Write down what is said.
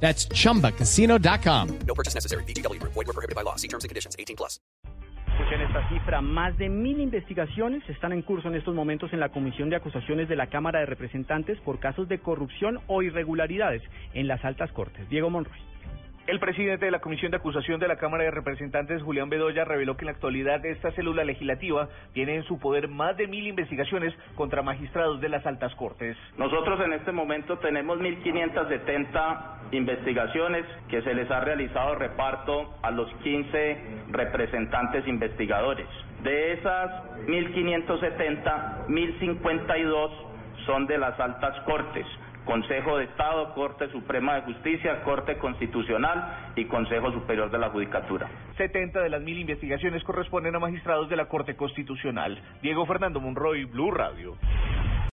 That's chumbacasino.com. No purchase necessary. BGW. Void were prohibited by law. See terms and conditions. 18 plus. Escuchen esta cifra, más de mil investigaciones están en curso en estos momentos en la Comisión de Acusaciones de la Cámara de Representantes por casos de corrupción o irregularidades en las altas cortes. Diego Monroy. El presidente de la Comisión de Acusación de la Cámara de Representantes, Julián Bedoya, reveló que en la actualidad esta célula legislativa tiene en su poder más de mil investigaciones contra magistrados de las altas cortes. Nosotros en este momento tenemos 1.570 investigaciones que se les ha realizado reparto a los 15 representantes investigadores. De esas 1.570, 1.052 son de las altas cortes. Consejo de Estado, Corte Suprema de Justicia, Corte Constitucional y Consejo Superior de la Judicatura. 70 de las mil investigaciones corresponden a magistrados de la Corte Constitucional. Diego Fernando Monroy, Blue Radio.